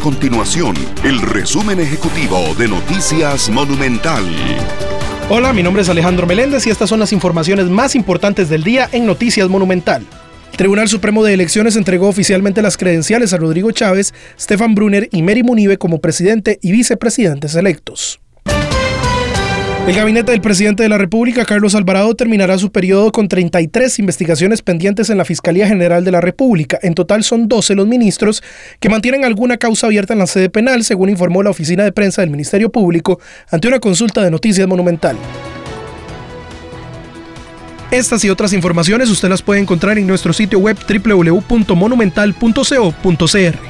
continuación el resumen ejecutivo de Noticias Monumental. Hola, mi nombre es Alejandro Meléndez y estas son las informaciones más importantes del día en Noticias Monumental. El Tribunal Supremo de Elecciones entregó oficialmente las credenciales a Rodrigo Chávez, Stefan Brunner y Mary Munive como presidente y vicepresidentes electos. El gabinete del presidente de la República, Carlos Alvarado, terminará su periodo con 33 investigaciones pendientes en la Fiscalía General de la República. En total son 12 los ministros que mantienen alguna causa abierta en la sede penal, según informó la oficina de prensa del Ministerio Público ante una consulta de Noticias Monumental. Estas y otras informaciones usted las puede encontrar en nuestro sitio web www.monumental.co.cr.